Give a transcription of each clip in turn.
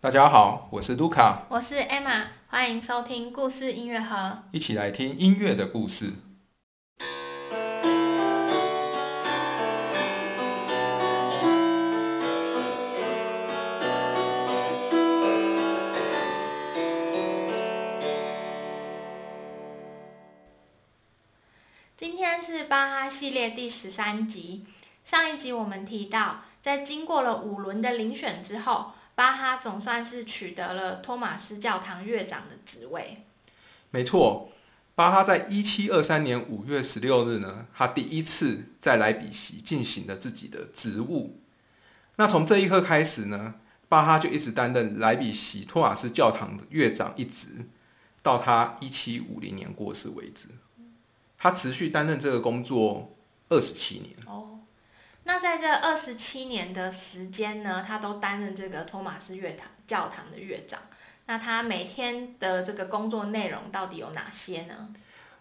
大家好，我是卢卡，我是 Emma，欢迎收听故事音乐盒。一起来听音乐的故事。今天是巴哈系列第十三集。上一集我们提到，在经过了五轮的遴选之后，巴哈总算是取得了托马斯教堂乐长的职位。没错，巴哈在一七二三年五月十六日呢，他第一次在莱比锡进行了自己的职务。那从这一刻开始呢，巴哈就一直担任莱比锡托马斯教堂的乐长一职，到他一七五零年过世为止。他持续担任这个工作二十七年。哦，那在这二十七年的时间呢，他都担任这个托马斯乐堂教堂的乐长。那他每天的这个工作内容到底有哪些呢？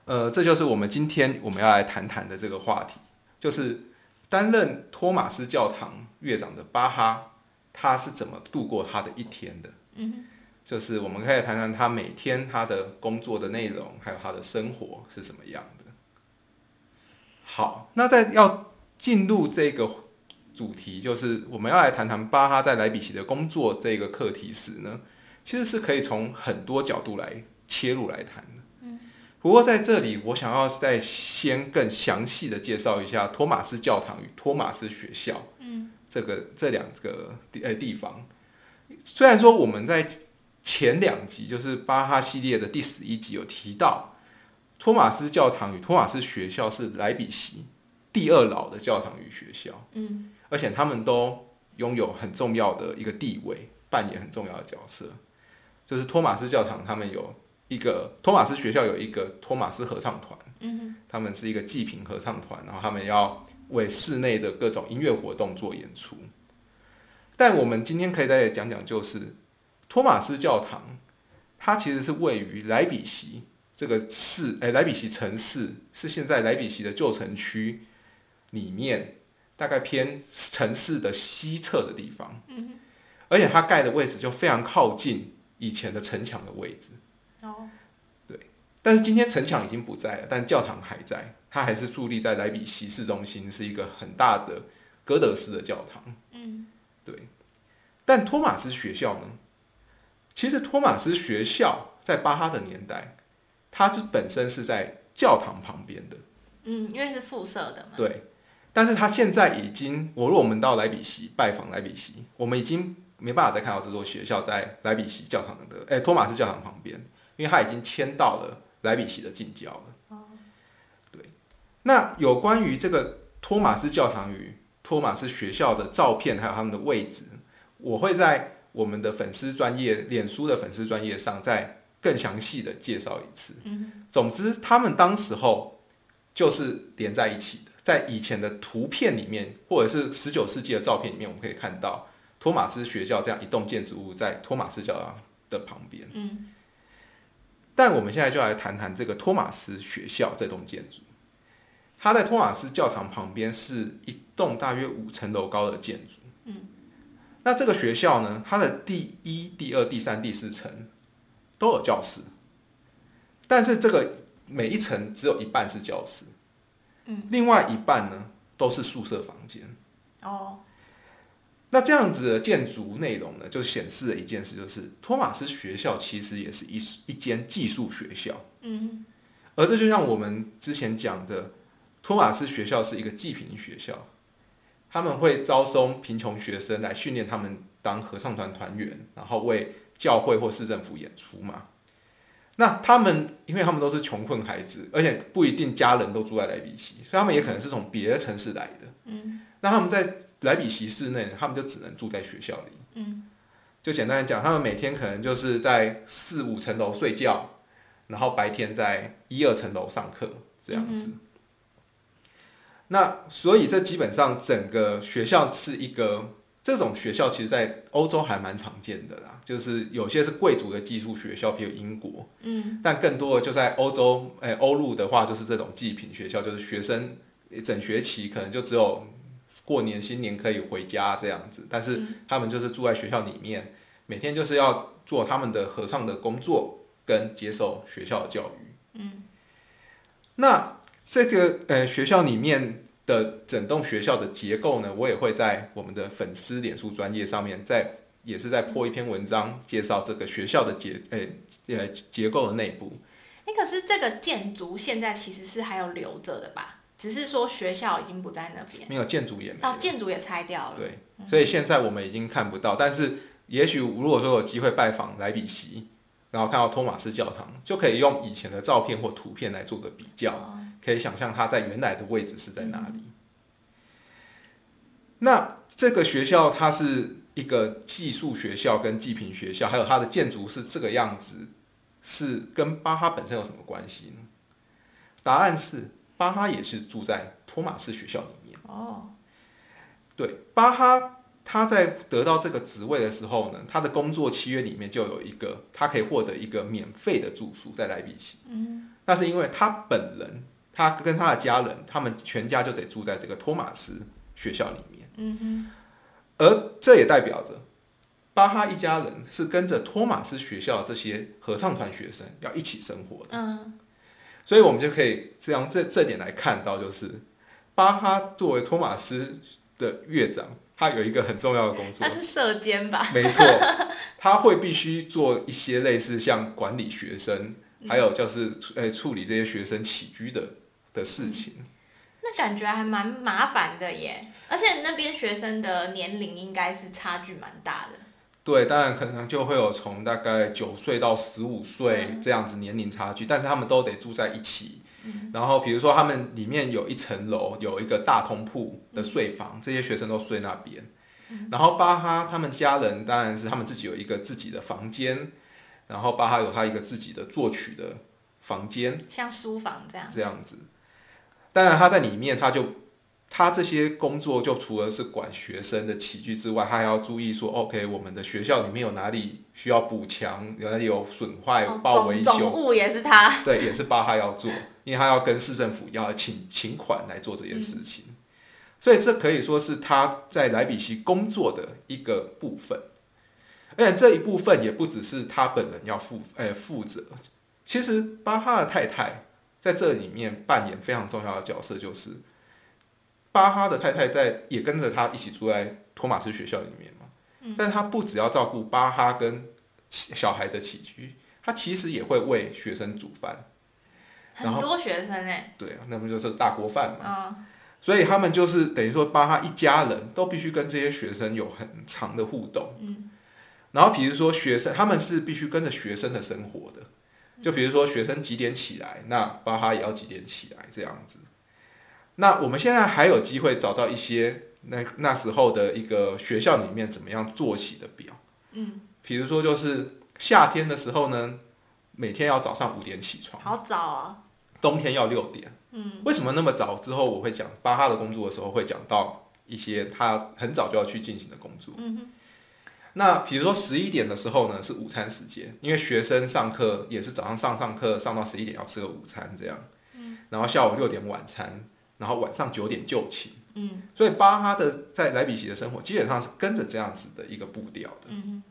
呃，这就是我们今天我们要来谈谈的这个话题，就是担任托马斯教堂乐长的巴哈，他是怎么度过他的一天的？嗯，就是我们可以谈谈他每天他的工作的内容，还有他的生活是什么样的。好，那在要进入这个主题，就是我们要来谈谈巴哈在莱比锡的工作这个课题时呢，其实是可以从很多角度来切入来谈的。嗯，不过在这里，我想要再先更详细的介绍一下托马斯教堂与托马斯学校。嗯，这个这两个地呃地方，虽然说我们在前两集，就是巴哈系列的第十一集有提到。托马斯教堂与托马斯学校是莱比锡第二老的教堂与学校，嗯，而且他们都拥有很重要的一个地位，扮演很重要的角色。就是托马斯教堂，他们有一个托马斯学校有一个托马斯合唱团，嗯，他们是一个祭品合唱团，然后他们要为室内的各种音乐活动做演出。但我们今天可以再讲讲，就是托马斯教堂，它其实是位于莱比锡。这个市，哎，莱比锡城市是现在莱比锡的旧城区里面，大概偏城市的西侧的地方。嗯，而且它盖的位置就非常靠近以前的城墙的位置。哦，对。但是今天城墙已经不在了，但教堂还在，它还是伫立在莱比锡市中心，是一个很大的哥德式的教堂。嗯，对。但托马斯学校呢？其实托马斯学校在巴哈的年代。它是本身是在教堂旁边的，嗯，因为是附设的嘛。对，但是他现在已经，我如果我们到莱比锡拜访莱比锡，我们已经没办法再看到这座学校在莱比锡教堂的，哎，托马斯教堂旁边，因为他已经迁到了莱比锡的近郊了。哦，对。那有关于这个托马斯教堂与托马斯学校的照片，还有他们的位置，我会在我们的粉丝专业、脸书的粉丝专业上再。更详细的介绍一次。嗯，总之，他们当时候就是连在一起的。在以前的图片里面，或者是十九世纪的照片里面，我们可以看到托马斯学校这样一栋建筑物在托马斯教堂的旁边。嗯，但我们现在就来谈谈这个托马斯学校这栋建筑。它在托马斯教堂旁边是一栋大约五层楼高的建筑。嗯，那这个学校呢，它的第一、第二、第三、第四层。都有教室，但是这个每一层只有一半是教室，嗯，另外一半呢都是宿舍房间。哦，那这样子的建筑内容呢，就显示了一件事，就是托马斯学校其实也是一一间寄宿学校。嗯，而这就像我们之前讲的，托马斯学校是一个济贫学校，他们会招收贫穷学生来训练他们当合唱团团员，然后为。教会或市政府演出嘛？那他们，因为他们都是穷困孩子，而且不一定家人都住在莱比锡，所以他们也可能是从别的城市来的。嗯，那他们在莱比锡市内，他们就只能住在学校里。嗯，就简单的讲，他们每天可能就是在四五层楼睡觉，然后白天在一二层楼上课这样子。那所以这基本上整个学校是一个。这种学校其实，在欧洲还蛮常见的啦，就是有些是贵族的寄宿学校，比如英国，嗯，但更多的就在欧洲，哎，欧陆的话就是这种祭品学校，就是学生整学期可能就只有过年新年可以回家这样子，但是他们就是住在学校里面，每天就是要做他们的合唱的工作，跟接受学校的教育。嗯，那这个呃学校里面的整栋学校的结构呢，我也会在我们的粉丝脸书专业上面，在也是在破一篇文章介绍这个学校的结呃呃结构的内部。哎，可是这个建筑现在其实是还有留着的吧？只是说学校已经不在那边，没有建筑也没哦，建筑也拆掉了。对，所以现在我们已经看不到，但是也许如果说有机会拜访莱比锡，然后看到托马斯教堂，就可以用以前的照片或图片来做个比较，哦可以想象它在原来的位置是在哪里。那这个学校它是一个寄宿学校跟济贫学校，还有它的建筑是这个样子，是跟巴哈本身有什么关系呢？答案是巴哈也是住在托马斯学校里面。哦，对，巴哈他在得到这个职位的时候呢，他的工作契约里面就有一个，他可以获得一个免费的住宿在莱比锡。嗯，那是因为他本人，他跟他的家人，他们全家就得住在这个托马斯学校里面。嗯哼，而这也代表着巴哈一家人是跟着托马斯学校这些合唱团学生要一起生活的。嗯，所以我们就可以这样这这点来看到，就是巴哈作为托马斯的乐长，他有一个很重要的工作他，是射监吧？没错，他会必须做一些类似像管理学生，还有就是呃处理这些学生起居的的事情。那感觉还蛮麻烦的耶，而且那边学生的年龄应该是差距蛮大的。对，当然可能就会有从大概九岁到十五岁这样子年龄差距，但是他们都得住在一起。然后比如说他们里面有一层楼有一个大通铺的睡房，这些学生都睡那边。然后巴哈他们家人当然是他们自己有一个自己的房间，然后巴哈有他一个自己的作曲的房间，像书房这样。这样子。当然他在里面他就他这些工作就除了是管学生的起居之外，他还要注意说，OK，我们的学校里面有哪里需要补强，有哪里有损坏，哦报维修总修，务也是他。对，也是巴哈要做，因为他要跟市政府要请请款来做这件事情，所以这可以说是他在莱比锡工作的一个部分，而且这一部分也不只是他本人要负诶负责，其实巴哈的太太在这里面扮演非常重要的角色，就是巴哈的太太在也跟着他一起住在托马斯学校里面嘛，但是他不只要照顾巴哈跟小孩的起居，他其实也会为学生煮饭。然后很多学生哎，对啊，那不就是大锅饭嘛？嗯，所以他们就是等于说，巴哈一家人都必须跟这些学生有很长的互动。嗯，然后比如说学生，他们是必须跟着学生的生活的。就比如说学生几点起来，那巴哈也要几点起来这样子。那我们现在还有机会找到一些那那时候的一个学校里面怎么样作息的表。嗯，比如说就是夏天的时候呢，每天要早上五点起床。好早哦。冬天要六点。嗯，为什么那么早？之后我会讲巴哈的工作的时候会讲到一些他很早就要去进行的工作。嗯，那比如说十一点的时候呢，是午餐时间，因为学生上课也是早上上上课上到十一点要吃个午餐这样。嗯，然后下午六点晚餐，然后晚上九点就寝。嗯所以巴哈的在莱比锡的生活基本上是跟着这样子的一个步调的。嗯，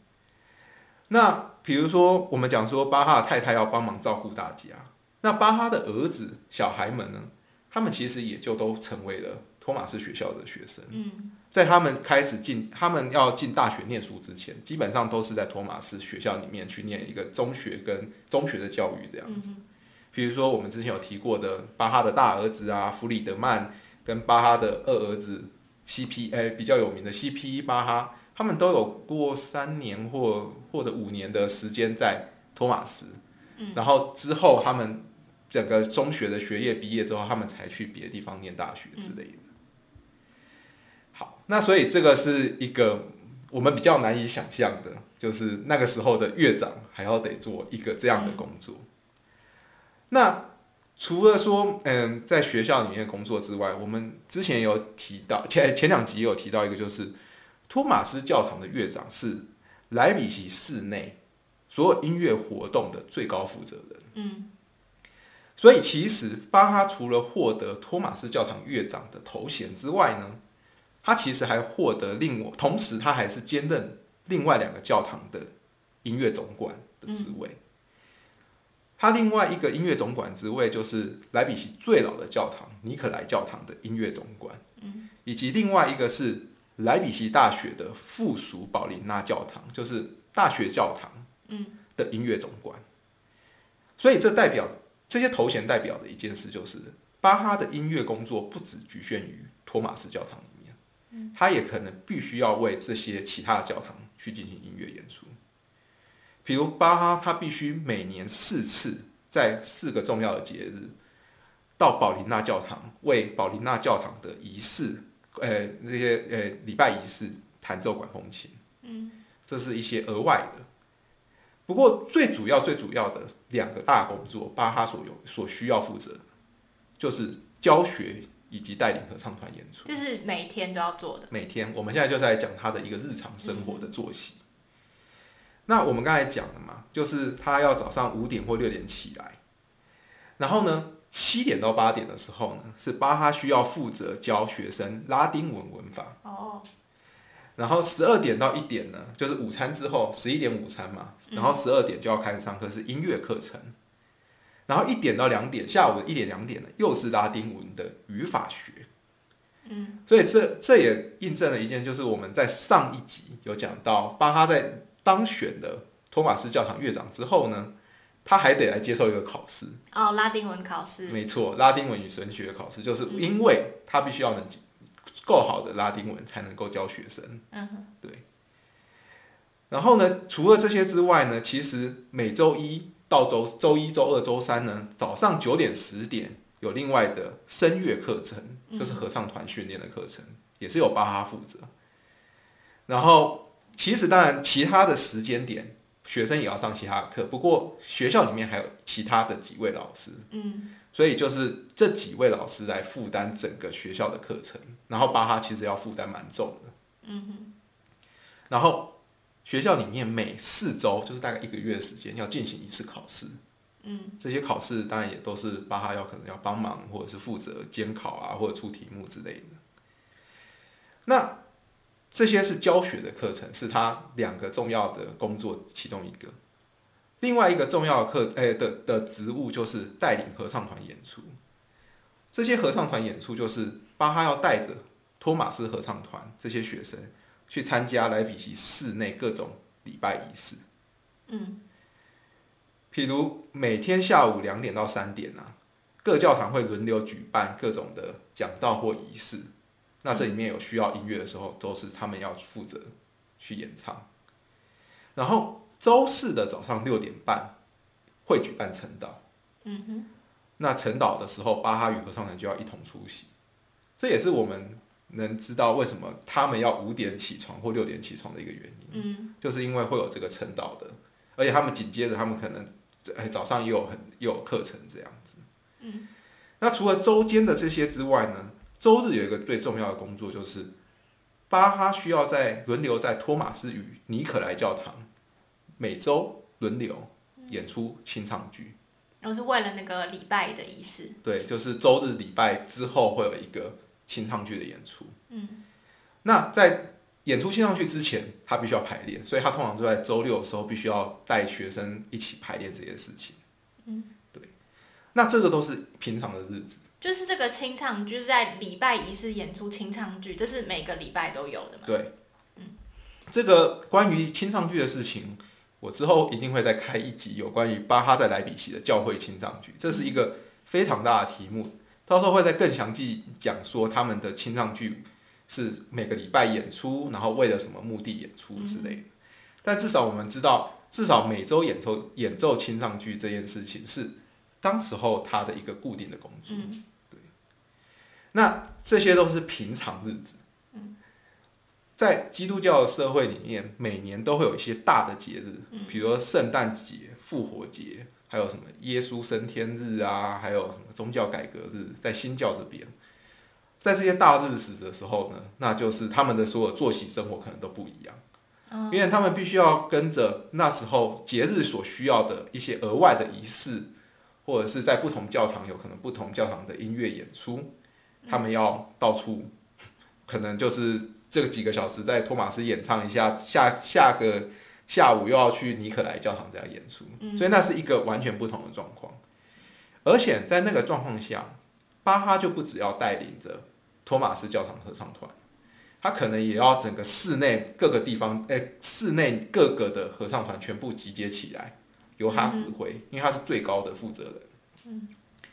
那比如说，我们讲说巴哈的太太要帮忙照顾大家，那巴哈的儿子、小孩们呢，他们其实也就都成为了托马斯学校的学生。嗯在他们开始进，他们要进大学念书之前，基本上都是在托马斯学校里面去念一个中学跟中学的教育这样子。嗯，比如说我们之前有提过的巴哈的大儿子啊，弗里德曼跟巴哈的二儿子 CP，哎、比较有名的 CP 巴哈，他们都有过三年或或者五年的时间在托马斯，嗯然后之后他们整个中学的学业毕业之后，他们才去别的地方念大学之类的。好，那所以这个是一个我们比较难以想象的，就是那个时候的乐长还要得做一个这样的工作。那除了说，嗯，在学校里面工作之外，我们之前有提到，前前两集也有提到一个，就是托马斯教堂的乐长是莱比锡市内所有音乐活动的最高负责人。嗯所以其实巴哈除了获得托马斯教堂乐长的头衔之外呢，他其实还获得另外，同时他还是兼任另外两个教堂的音乐总管的职位。他另外一个音乐总管职位就是莱比锡最老的教堂尼可莱教堂的音乐总管，以及另外一个是莱比锡大学的附属保琳娜教堂，就是大学教堂的音乐总管。所以这代表这些头衔代表的一件事就是，巴哈的音乐工作不只局限于托马斯教堂里面，嗯他也可能必须要为这些其他的教堂去进行音乐演出。比如巴哈，他必须每年四次在四个重要的节日到宝琳娜教堂为宝琳娜教堂的仪式，呃，这些呃礼拜仪式弹奏管风琴。嗯，这是一些额外的。不过最主要、最主要的两个大工作，巴哈所有所需要负责的，就是教学以及带领合唱团演出。这是每天都要做的。每天，我们现在就在讲他的一个日常生活的作息。那我们刚才讲了嘛，就是他要早上五点或六点起来，然后呢，七点到八点的时候呢，是巴哈需要负责教学生拉丁文文法。哦。然后十二点到一点呢，就是午餐之后，十一点午餐嘛，然后十二点就要开始上课，是音乐课程。然后一点到两点，下午一点两点呢，又是拉丁文的语法学。嗯。所以这这也印证了一件，就是我们在上一集有讲到，巴哈在。当选的托马斯教堂乐长之后呢，他还得来接受一个考试哦，拉丁文考试。没错，拉丁文与神学考试，就是因为他必须要能够好的拉丁文才能够教学生。嗯对。然后呢，除了这些之外呢，其实每周一到周周一、周二、周三呢，早上九点、十点有另外的声乐课程，就是合唱团训练的课程，也是由巴哈负责。然后。其实当然，其他的时间点，学生也要上其他的课。不过学校里面还有其他的几位老师，嗯，所以就是这几位老师来负担整个学校的课程。然后巴哈其实要负担蛮重的，嗯然后学校里面每四周，就是大概一个月的时间，要进行一次考试，嗯，这些考试当然也都是巴哈要可能要帮忙，或者是负责监考啊，或者出题目之类的。那。这些是教学的课程，是他两个重要的工作其中一个。另外一个重要的课，哎的的职务就是带领合唱团演出。这些合唱团演出就是巴哈要带着托马斯合唱团这些学生去参加莱比锡室内各种礼拜仪式。嗯，譬如每天下午两点到三点啊，各教堂会轮流举办各种的讲道或仪式。那这里面有需要音乐的时候，都是他们要负责去演唱。然后周四的早上六点半会举办晨祷。嗯哼。那晨祷的时候，巴哈与合唱团就要一同出席。这也是我们能知道为什么他们要五点起床或六点起床的一个原因。嗯。就是因为会有这个晨祷的，而且他们紧接着他们可能哎早上也有很也有课程这样子。嗯。那除了周间的这些之外呢？周日有一个最重要的工作，就是巴哈需要在轮流在托马斯与尼可莱教堂每周轮流演出清唱剧。我是为了那个礼拜的仪式。对，就是周日礼拜之后会有一个清唱剧的演出。嗯。那在演出清唱剧之前，他必须要排练，所以他通常就在周六的时候必须要带学生一起排练这件事情。嗯。对。那这个都是平常的日子。就是这个清唱剧在礼拜一是演出清唱剧，这是每个礼拜都有的嘛？对，嗯，这个关于清唱剧的事情，我之后一定会再开一集有关于巴哈在莱比锡的教会清唱剧，这是一个非常大的题目，到时候会再更详细讲说他们的清唱剧是每个礼拜演出，然后为了什么目的演出之类的。但至少我们知道，至少每周演奏演奏清唱剧这件事情是。当时候他的一个固定的工作，对，那这些都是平常日子。在基督教的社会里面，每年都会有一些大的节日，比如说圣诞节、复活节，还有什么耶稣升天日啊，还有什么宗教改革日，在新教这边，在这些大日子的时候呢，那就是他们的所有作息生活可能都不一样，因为他们必须要跟着那时候节日所需要的一些额外的仪式。或者是在不同教堂有可能不同教堂的音乐演出，他们要到处，可能就是这个几个小时在托马斯演唱一下，下下个下午又要去尼可莱教堂这样演出，所以那是一个完全不同的状况。而且在那个状况下，巴哈就不只要带领着托马斯教堂合唱团，他可能也要整个室内各个地方，哎、室内各个的合唱团全部集结起来，由他指挥，因为他是最高的负责人。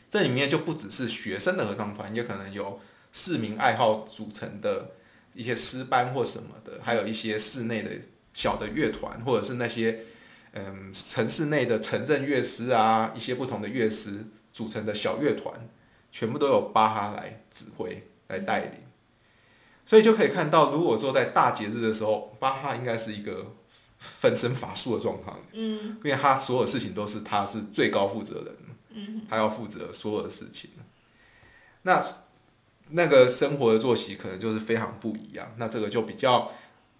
这里面就不只是学生的合唱团，也可能有市民爱好组成的一些诗班或什么的，还有一些室内的小的乐团，或者是那些嗯城市内的城镇乐师啊，一些不同的乐师组成的小乐团，全部都有巴哈来指挥来带领。所以就可以看到，如果说在大节日的时候，巴哈应该是一个分身乏术的状况，嗯因为他所有事情都是他是最高负责人，嗯他要负责所有的事情。那那个生活的作息可能就是非常不一样。那这个就比较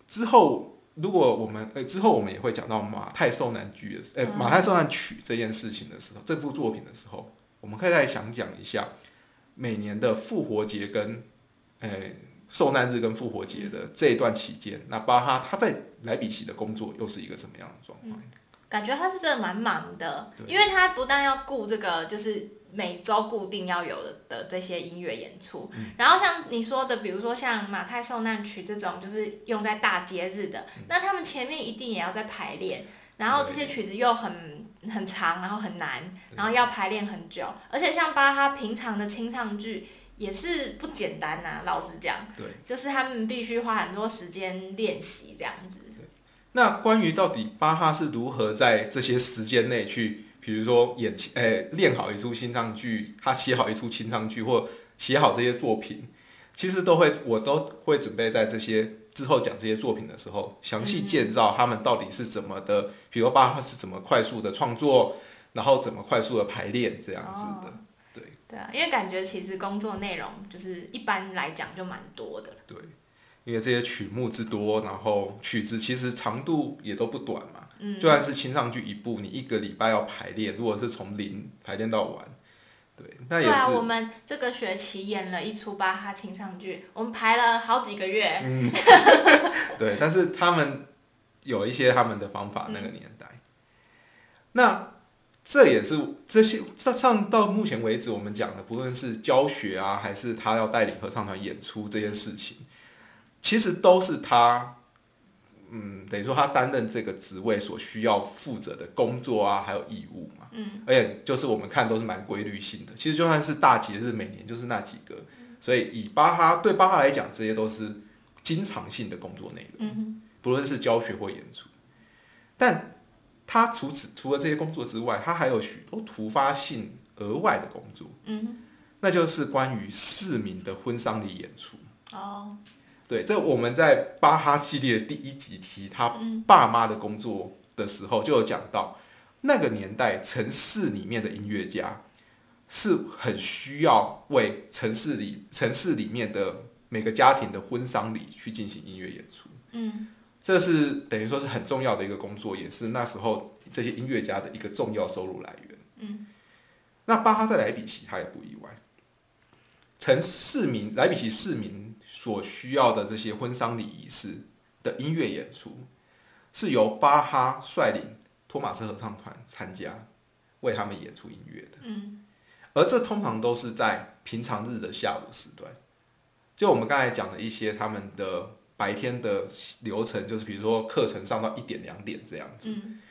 之后，如果我们呃之后我们也会讲到马太受难剧的，呃嗯。马太受难曲这件事情的时候，这部作品的时候，我们可以再想讲一下每年的复活节跟呃受难日跟复活节的这一段期间，那巴哈他在莱比锡的工作又是一个什么样的状况？感觉他是真的蛮忙的，因为他不但要顾这个，就是每周固定要有的的这些音乐演出，嗯。然后像你说的，比如说像马太受难曲这种，就是用在大节日的，嗯。那他们前面一定也要在排练，然后这些曲子又很很长，然后很难，然后要排练很久，而且像巴哈平常的清唱剧也是不简单呐、老实讲，对。就是他们必须花很多时间练习这样子。那关于到底巴哈是如何在这些时间内去，比如说演诶、练好一出新唱剧，他写好一出清唱剧，或写好这些作品，其实都会我都会准备在这些之后讲这些作品的时候，详细介绍他们到底是怎么的，比如巴哈是怎么快速的创作，然后怎么快速的排练这样子的。哦对啊，因为感觉其实工作内容就是一般来讲就蛮多的。对，因为这些曲目之多，然后曲子其实长度也都不短嘛。嗯就算是清唱剧一部，你一个礼拜要排练，如果是从零排练到完，对，那也是。对啊，我们这个学期演了一出巴哈清唱剧，我们排了好几个月。嗯，对，但是他们有一些他们的方法，那个年代。那这也是这些上上到目前为止我们讲的，不论是教学啊，还是他要带领合唱团演出这些事情，其实都是他，嗯，等于说他担任这个职位所需要负责的工作啊，还有义务嘛。嗯。而且就是我们看都是蛮规律性的，其实就算是大节日，每年就是那几个，所以以巴哈对巴哈来讲，这些都是经常性的工作内容。嗯不论是教学或演出。但他除此除了这些工作之外，他还有许多突发性额外的工作，嗯那就是关于市民的婚丧礼演出。哦，对，这我们在巴哈系列的第一集提他嗯爸妈的工作的时候，就有讲到，那个年代城市里面的音乐家是很需要为城市里城市里面的每个家庭的婚丧礼去进行音乐演出。嗯这是等于说是很重要的一个工作，也是那时候这些音乐家的一个重要收入来源。嗯，那巴哈在莱比锡他也不意外，城市民莱比锡市民所需要的这些婚丧礼仪式的音乐演出，是由巴哈率领托马斯合唱团参加，为他们演出音乐的。嗯而这通常都是在平常日的下午时段。就我们刚才讲的一些他们的白天的流程，就是比如说课程上到一点两点这样子。嗯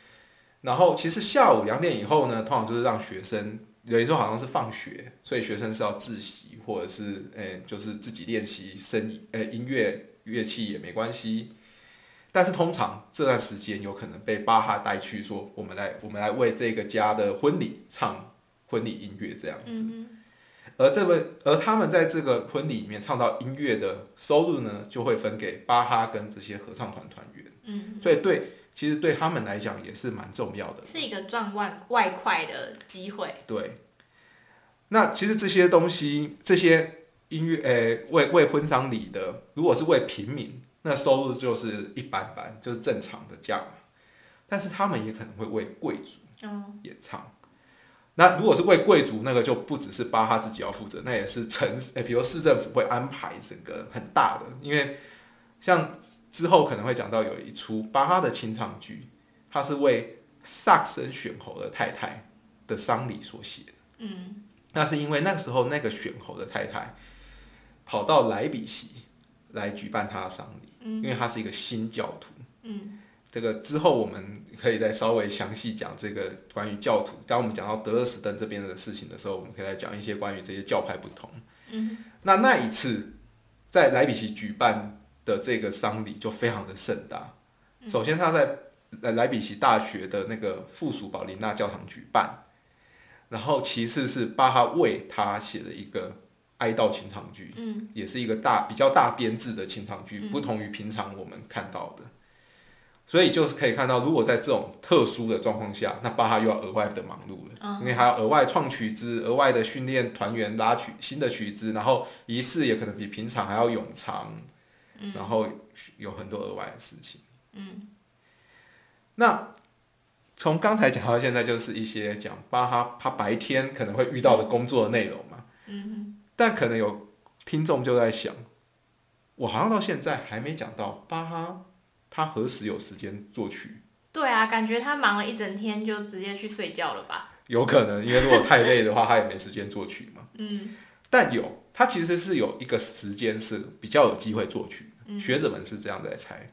然后其实下午两点以后呢，通常就是让学生，有一时候好像是放学，所以学生是要自习或者是诶、就是自己练习声音诶、音乐乐器也没关系。但是通常这段时间有可能被巴哈带去说，我们来我们来为这个家的婚礼唱婚礼音乐这样子。嗯而这位，而他们在这个婚礼里面唱到音乐的收入呢，就会分给巴哈跟这些合唱团团员。嗯，所以对，其实对他们来讲也是蛮重要的。是一个赚外外快的机会。对，那其实这些东西，这些音乐，诶、为为婚丧礼的，如果是为平民，那收入就是一般般，就是正常的价嘛。但是他们也可能会为贵族哦，演唱。那如果是为贵族，那个就不只是巴哈自己要负责，那也是城，诶、比如市政府会安排整个很大的，因为像之后可能会讲到有一出巴哈的清唱剧，他是为萨克森选侯的太太的丧礼所写的。嗯那是因为那个时候那个选侯的太太跑到莱比锡来举办他的丧礼，因为他是一个新教徒。嗯这个之后我们可以再稍微详细讲这个关于教徒。当我们讲到德勒斯登这边的事情的时候，我们可以来讲一些关于这些教派不同。嗯那那一次在莱比锡举办的这个丧礼就非常的盛大。首先，他在莱莱比锡大学的那个附属保琳娜教堂举办，然后其次是巴哈为他写的一个哀悼清唱剧，嗯。也是一个大比较大编制的清唱剧，不同于平常我们看到的。所以就是可以看到，如果在这种特殊的状况下，那巴哈又要额外的忙碌了，因为还要额外创曲子，额外的训练团员拉曲新的曲子，然后仪式也可能比平常还要冗长，然后有很多额外的事情。嗯。那从刚才讲到现在，就是一些讲巴哈他白天可能会遇到的工作的内容嘛。嗯但可能有听众就在想，我好像到现在还没讲到巴哈他何时有时间作曲？对啊，感觉他忙了一整天就直接去睡觉了吧？有可能，因为如果太累的话，他也没时间作曲嘛。嗯但有，他其实是有一个时间是比较有机会作曲的。学者们是这样在猜，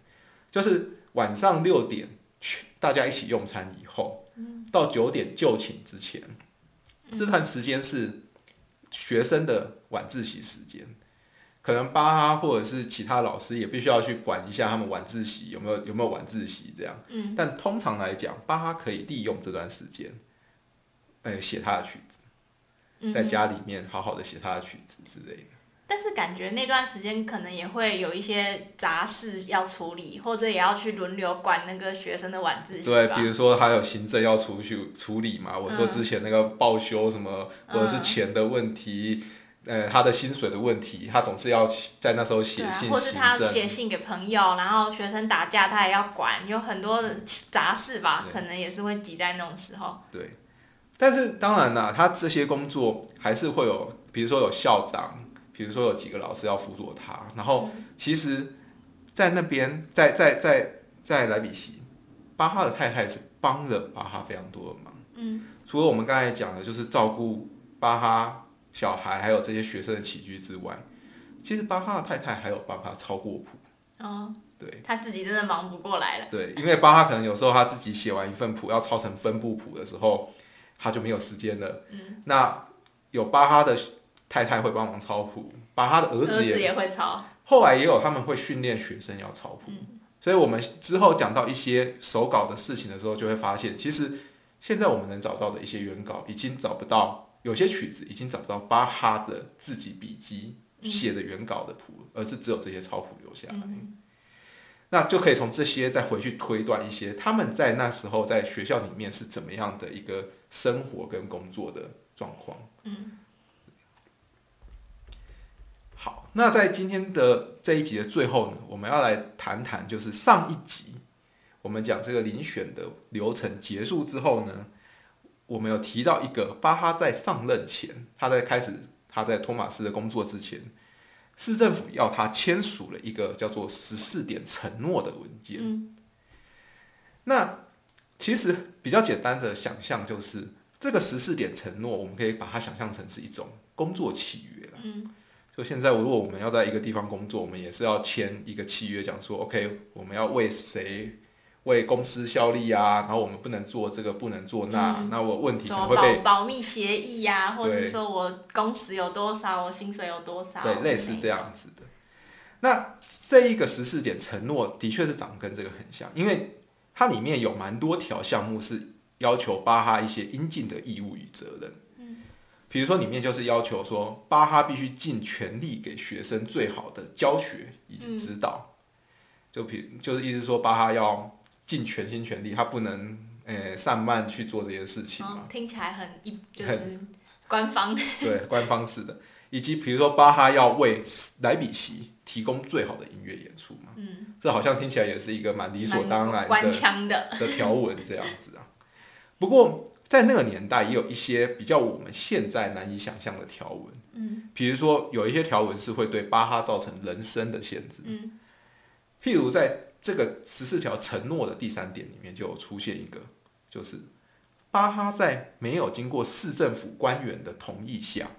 就是晚上六点去大家一起用餐以后，到九点就寝之前，这段时间是学生的晚自习时间。可能巴哈或者是其他老师也必须要去管一下他们晚自习有没有有没有晚自习这样。嗯但通常来讲，巴哈可以利用这段时间，呃，写他的曲子。嗯在家里面好好的写他的曲子之类的。但是感觉那段时间可能也会有一些杂事要处理，或者也要去轮流管那个学生的晚自习对，比。如说还有行政要处去处理嘛，我说之前那个报修什么，或者是钱的问题，呃，他的薪水的问题，他总是要在那时候写信，或是他。写信给朋友，然后学生打架他也要管，有很多的杂事吧，可能也是会挤在那种时候。对，但是当然啦，他这些工作还是会有，比如说有校长，比如说有几个老师要辅佐他，然后其实，在那边，在在在在莱比锡，巴哈的太太是帮了巴哈非常多的忙。嗯，除了我们刚才讲的，就是照顾巴哈小孩，还有这些学生的起居之外，其实巴哈的太太还有帮他抄过谱。哦，对他自己真的忙不过来了。对，因为巴哈可能有时候他自己写完一份谱要抄成分布谱的时候，他就没有时间了。嗯那有巴哈的太太会帮忙抄谱，把他的儿儿子也也会抄。后来也有他们会训练学生要抄谱，所以我们之后讲到一些手稿的事情的时候，就会发现，其实现在我们能找到的一些原稿，已经找不到，有些曲子已经找不到巴哈的自己笔记写的原稿的谱，而是只有这些抄谱留下来。那就可以从这些再回去推断一些他们在那时候在学校里面是怎么样的一个生活跟工作的状况。嗯好，那在今天的这一集的最后呢，我们要来谈谈，就是上一集我们讲这个遴选的流程结束之后呢，我们有提到一个巴哈在上任前，他在开始他在托马斯的工作之前，市政府要他签署了一个叫做十四点承诺的文件。嗯那其实比较简单的想象就是，这个十四点承诺，我们可以把它想象成是一种工作契约了。嗯就现在，如果我们要在一个地方工作，我们也是要签一个契约，讲说，OK，我们要为谁为公司效力啊，然后我们不能做这个，不能做那，嗯那我问题什么可能会被保保密协议呀、或者是说我工时有多少，我薪水有多少，对类似这样子的。那这一个十四点承诺的确是长得跟这个很像，因为它里面有蛮多条项目是要求巴哈一些应尽的义务与责任。比如说里面就是要求说，巴哈必须尽全力给学生最好的教学以及指导。就比就是意思说，巴哈要尽全心全力，他不能呃散漫去做这些事情听起来很一就是官方。对，官方式的，以及比如说巴哈要为莱比锡提供最好的音乐演出嘛，嗯，这好像听起来也是一个蛮理所当然的，的条文这样子啊。不过在那个年代，也有一些比较我们现在难以想象的条文，嗯。比如说有一些条文是会对巴哈造成人身的限制，嗯。譬如在这个十四条承诺的第三点里面，就有出现一个，就是巴哈在没有经过市政府官员的同意下，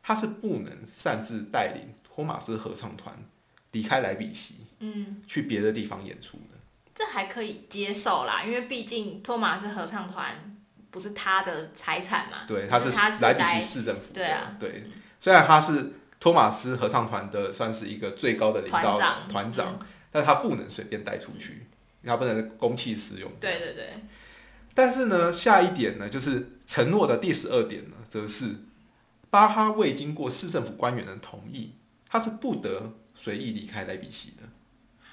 他是不能擅自带领托马斯合唱团离开莱比锡，嗯，去别的地方演出的。这还可以接受啦，因为毕竟托马斯合唱团不是他的财产嘛，对，他是莱比锡市政府的，对啊。对，虽然他是托马斯合唱团的算是一个最高的领导团长。团长，但他不能随便带出去，他不能公器私用。对对对，但是呢，下一点呢，就是承诺的第十二点呢，则是巴哈未经过市政府官员的同意，他是不得随意离开莱比锡的。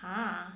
哈，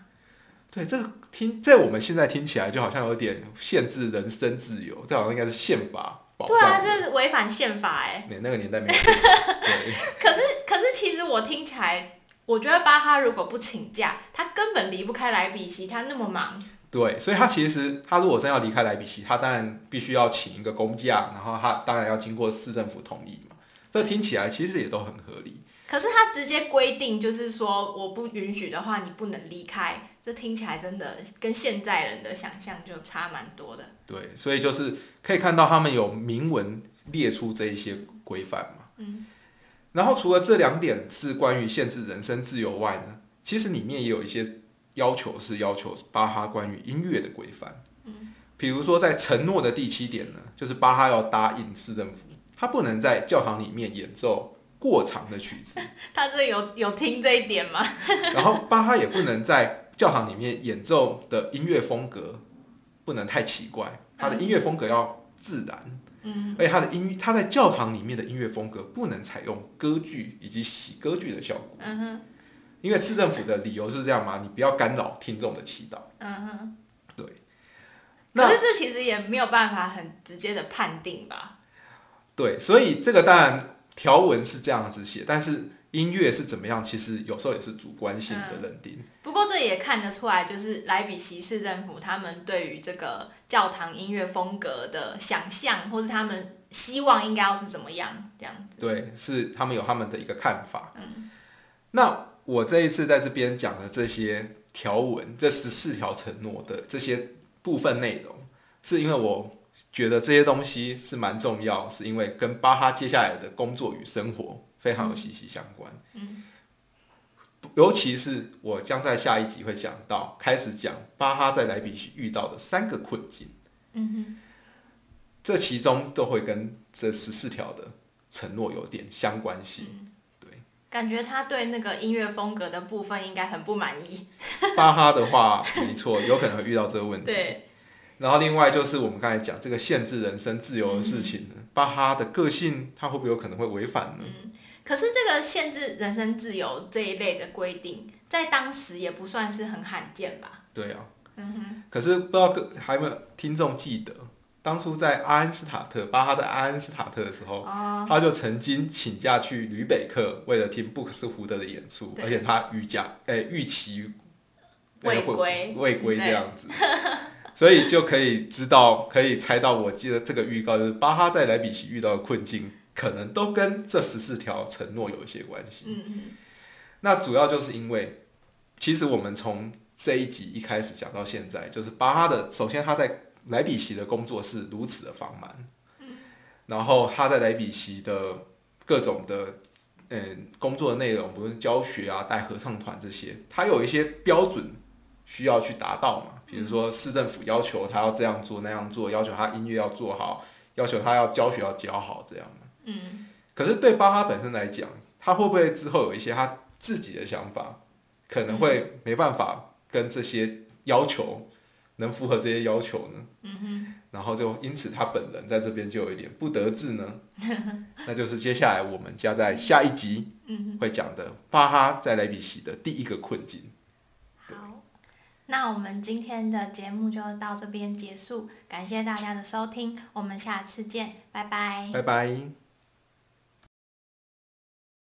对，这个听在我们现在听起来就好像有点限制人身自由，这好像应该是宪法保对啊。这是违反宪法哎。那那个年代没 可是可是其实我听起来，我觉得巴哈如果不请假，他根本离不开莱比锡，他那么忙，对，所以他其实他如果真要离开莱比锡，他当然必须要请一个公假，然后他当然要经过市政府同意嘛。这听起来其实也都很合理。可是他直接规定就是说我不允许的话，你不能离开。这听起来真的跟现在人的想象就差蛮多的。对，所以就是可以看到他们有明文列出这一些规范嘛。嗯。然后除了这两点是关于限制人身自由外呢，其实里面也有一些要求是要求巴哈关于音乐的规范。嗯。比如说在承诺的第七点呢，就是巴哈要答应市政府，他不能在教堂里面演奏过长的曲子，他这有有听这一点吗？然后巴哈也不能在教堂里面演奏的音乐风格不能太奇怪，他的音乐风格要自然。嗯，而且他的音，他在教堂里面的音乐风格不能采用歌剧以及喜歌剧的效果，嗯哼，因为市政府的理由是这样嘛，你不要干扰听众的祈祷。嗯哼。对。可那是这其实也没有办法很直接的判定吧？对，所以这个当然条文是这样子写，但是音乐是怎么样，其实有时候也是主观性的认定。不过这也看得出来，就是莱比锡市政府他们对于这个教堂音乐风格的想象，或是他们希望应该要是怎么样这样子。对，是他们有他们的一个看法。嗯。那我这一次在这边讲的这些条文，这十四条承诺的这些部分内容，是因为我觉得这些东西是蛮重要，是因为跟巴哈接下来的工作与生活非常有息息相关。嗯。尤其是我将在下一集会讲到，开始讲巴哈在莱比锡遇到的三个困境。嗯哼。这其中都会跟这十四条的承诺有点相关性。感觉他对那个音乐风格的部分应该很不满意。巴哈的话，没错，有可能会遇到这个问题。对。然后另外就是我们刚才讲这个限制人身自由的事情呢，巴哈的个性他会不会有可能会违反呢？嗯，可是这个限制人身自由这一类的规定，在当时也不算是很罕见吧？对啊。嗯哼。可是不知道各还有没有听众记得，当初在阿恩斯塔特，巴哈在阿恩斯塔特的时候，哦他就曾经请假去吕北克，为了听布克斯胡德的演出，而且他预假诶预期未归未归这样子，所以就可以知道，可以猜到，我记得这个预告就是巴哈在莱比锡遇到的困境，可能都跟这十四条承诺有一些关系。嗯嗯那主要就是因为，其实我们从这一集一开始讲到现在，就是巴哈的，首先他在莱比锡的工作是如此的繁忙，然后他在莱比锡的各种的嗯工作的内容，不论教学啊、带合唱团这些，他有一些标准需要去达到嘛，比如说市政府要求他要这样做那样做，要求他音乐要做好，要求他要教学要教好这样嘛。嗯可是对巴哈本身来讲，他会不会之后有一些他自己的想法，可能会没办法跟这些要求能符合这些要求呢？嗯哼。然后就因此他本人在这边就有一点不得志呢。那就是接下来我们将在下一集嗯会讲的巴哈在莱比锡的第一个困境。好，那我们今天的节目就到这边结束，感谢大家的收听，我们下次见，拜拜。拜拜。